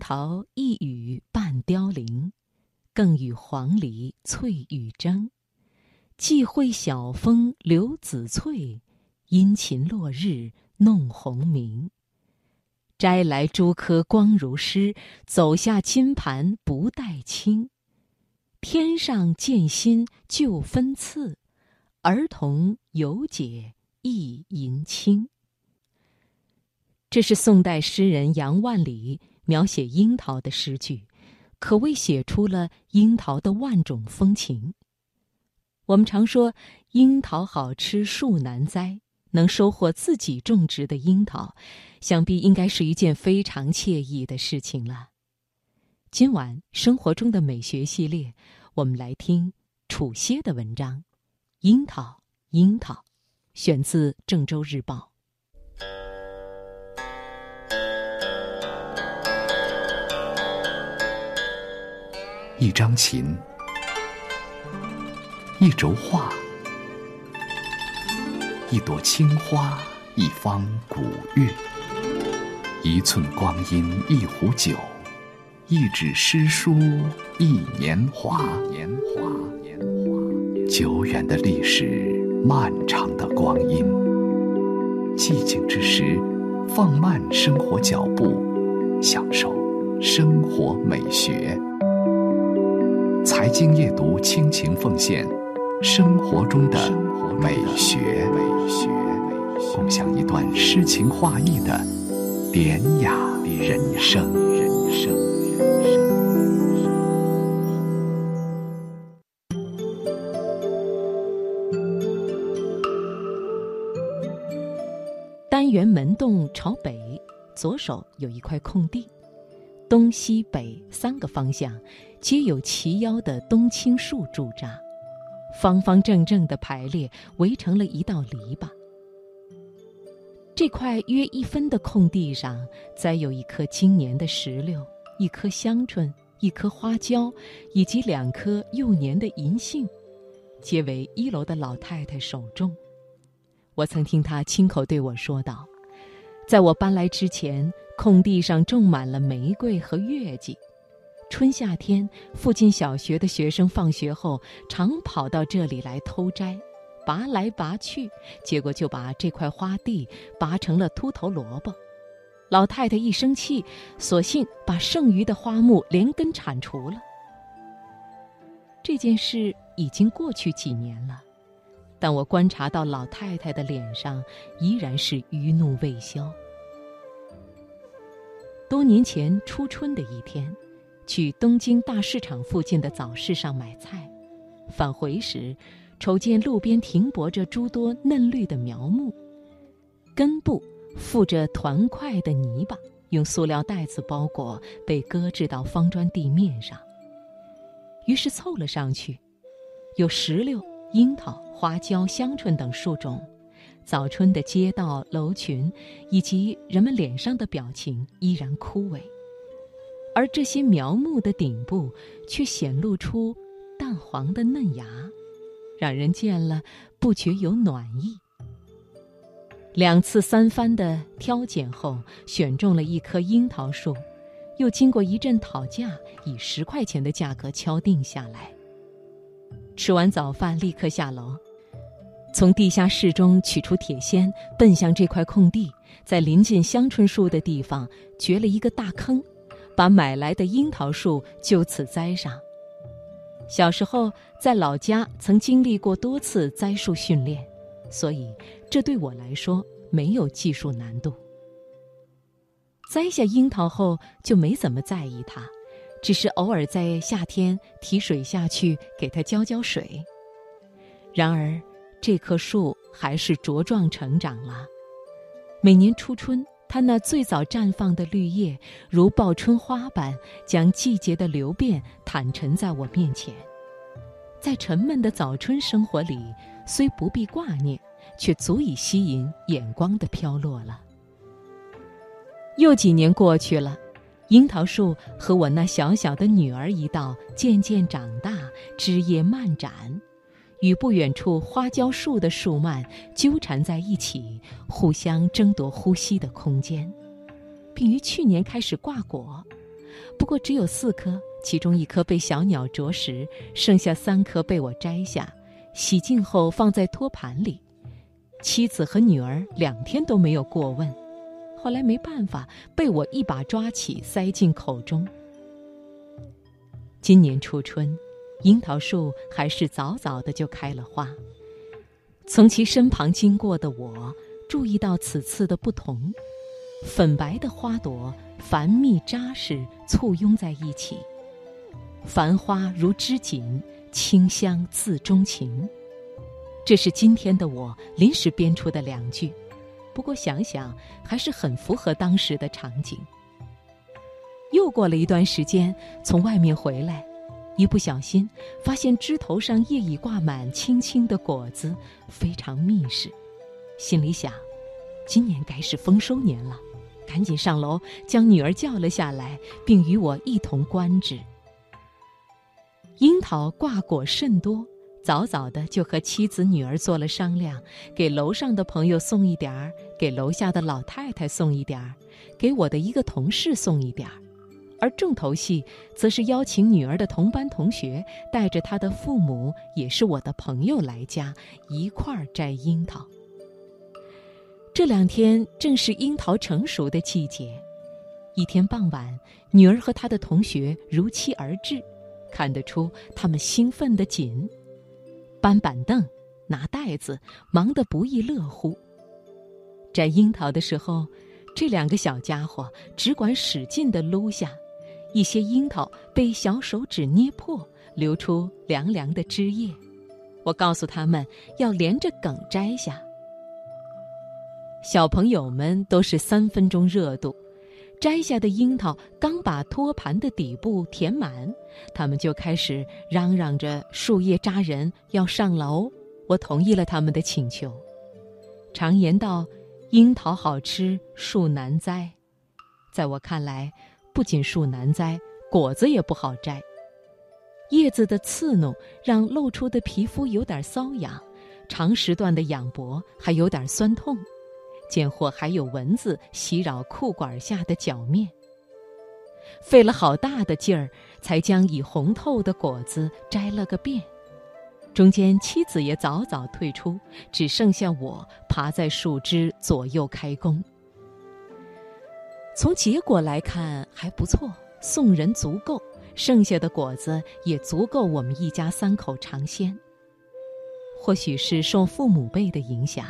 桃一语半凋零，更与黄鹂翠羽争。既会晓风留子翠，殷勤落日弄红明。摘来诸颗光如诗，走下金盘不带青。天上见心旧分次，儿童犹解一银轻。这是宋代诗人杨万里描写樱桃的诗句，可谓写出了樱桃的万种风情。我们常说樱桃好吃树难栽，能收获自己种植的樱桃，想必应该是一件非常惬意的事情了。今晚生活中的美学系列，我们来听楚歇的文章《樱桃樱桃》，选自《郑州日报》。一张琴。一轴画，一朵青花，一方古月，一寸光阴，一壶酒，一纸诗书，一年华。年华，年华。久远的历史，漫长的光阴。寂静之时，放慢生活脚步，享受生活美学。财经夜读，倾情奉献。生活中的美学，共享一段诗情画意的典雅人生。单元门洞朝北，左手有一块空地，东西北三个方向皆有齐腰的冬青树驻扎。方方正正的排列，围成了一道篱笆。这块约一分的空地上，栽有一棵今年的石榴，一棵香椿，一棵花椒，以及两棵幼年的银杏，皆为一楼的老太太手种。我曾听她亲口对我说道：“在我搬来之前，空地上种满了玫瑰和月季。”春夏天，附近小学的学生放学后常跑到这里来偷摘，拔来拔去，结果就把这块花地拔成了秃头萝卜。老太太一生气，索性把剩余的花木连根铲除了。这件事已经过去几年了，但我观察到老太太的脸上依然是余怒未消。多年前初春的一天。去东京大市场附近的早市上买菜，返回时，瞅见路边停泊着诸多嫩绿的苗木，根部附着团块的泥巴，用塑料袋子包裹，被搁置到方砖地面上。于是凑了上去，有石榴、樱桃、花椒、香椿等树种。早春的街道、楼群，以及人们脸上的表情依然枯萎。而这些苗木的顶部，却显露出淡黄的嫩芽，让人见了不觉有暖意。两次三番的挑拣后，选中了一棵樱桃树，又经过一阵讨价，以十块钱的价格敲定下来。吃完早饭，立刻下楼，从地下室中取出铁锨，奔向这块空地，在临近香椿树的地方掘了一个大坑。把买来的樱桃树就此栽上。小时候在老家曾经历过多次栽树训练，所以这对我来说没有技术难度。栽下樱桃后就没怎么在意它，只是偶尔在夏天提水下去给它浇浇水。然而，这棵树还是茁壮成长了。每年初春。它那最早绽放的绿叶，如报春花般，将季节的流变坦陈在我面前。在沉闷的早春生活里，虽不必挂念，却足以吸引眼光的飘落了。又几年过去了，樱桃树和我那小小的女儿一道渐渐长大，枝叶漫展。与不远处花椒树的树蔓纠缠在一起，互相争夺呼吸的空间，并于去年开始挂果，不过只有四颗，其中一颗被小鸟啄食，剩下三颗被我摘下，洗净后放在托盘里。妻子和女儿两天都没有过问，后来没办法，被我一把抓起，塞进口中。今年初春，樱桃树还是早早的就开了花。从其身旁经过的我，注意到此次的不同：粉白的花朵繁密扎实，簇拥在一起；繁花如织锦，清香自钟情。这是今天的我临时编出的两句，不过想想还是很符合当时的场景。又过了一段时间，从外面回来，一不小心发现枝头上叶已挂满青青的果子，非常密实。心里想，今年该是丰收年了，赶紧上楼将女儿叫了下来，并与我一同观之。樱桃挂果甚多。早早的就和妻子女儿做了商量，给楼上的朋友送一点儿，给楼下的老太太送一点儿，给我的一个同事送一点儿，而重头戏则是邀请女儿的同班同学带着他的父母，也是我的朋友来家一块儿摘樱桃。这两天正是樱桃成熟的季节，一天傍晚，女儿和她的同学如期而至，看得出他们兴奋的紧。搬板凳，拿袋子，忙得不亦乐乎。摘樱桃的时候，这两个小家伙只管使劲地撸下，一些樱桃被小手指捏破，流出凉凉的汁液。我告诉他们要连着梗摘下。小朋友们都是三分钟热度。摘下的樱桃刚把托盘的底部填满，他们就开始嚷嚷着树叶扎人，要上楼。我同意了他们的请求。常言道：“樱桃好吃，树难栽。”在我看来，不仅树难栽，果子也不好摘。叶子的刺弄让露出的皮肤有点瘙痒，长时段的仰脖还有点酸痛。见或还有蚊子袭扰裤管下的脚面，费了好大的劲儿，才将已红透的果子摘了个遍。中间妻子也早早退出，只剩下我爬在树枝左右开工。从结果来看还不错，送人足够，剩下的果子也足够我们一家三口尝鲜。或许是受父母辈的影响。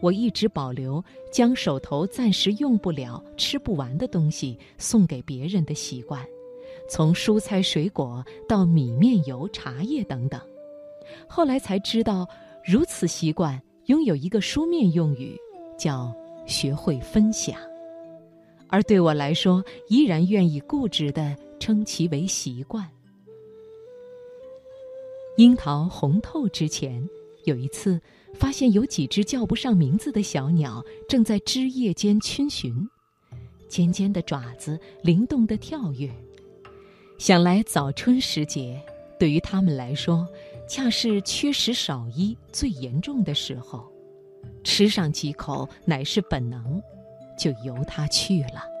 我一直保留将手头暂时用不了、吃不完的东西送给别人的习惯，从蔬菜水果到米面油、茶叶等等。后来才知道，如此习惯拥有一个书面用语，叫“学会分享”，而对我来说，依然愿意固执地称其为习惯。樱桃红透之前，有一次。发现有几只叫不上名字的小鸟正在枝叶间逡巡，尖尖的爪子灵动地跳跃。想来早春时节，对于它们来说，恰是缺食少衣最严重的时候，吃上几口乃是本能，就由他去了。